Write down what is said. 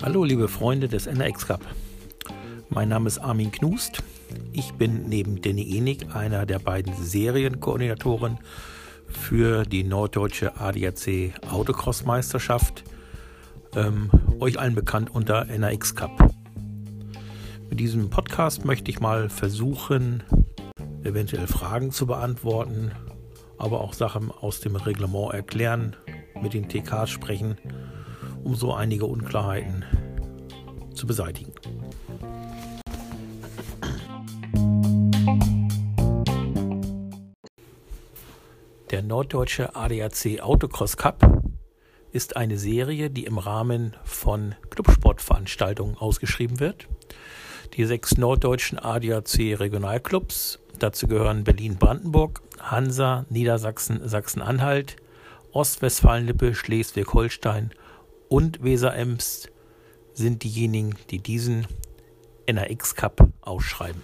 Hallo liebe Freunde des NRX Cup. Mein Name ist Armin Knust. Ich bin neben Danny Enig einer der beiden Serienkoordinatoren für die norddeutsche ADAC Autocross Meisterschaft, ähm, euch allen bekannt unter NRX Cup. Mit diesem Podcast möchte ich mal versuchen, eventuell Fragen zu beantworten, aber auch Sachen aus dem Reglement erklären, mit den TKs sprechen, um so einige Unklarheiten zu beseitigen. Der Norddeutsche ADAC Autocross Cup ist eine Serie, die im Rahmen von Clubsportveranstaltungen ausgeschrieben wird. Die sechs norddeutschen ADAC Regionalclubs, dazu gehören Berlin-Brandenburg, Hansa, Niedersachsen, Sachsen-Anhalt, Ostwestfalen-Lippe, Schleswig-Holstein und Weser-Ems, sind diejenigen, die diesen NRX Cup ausschreiben.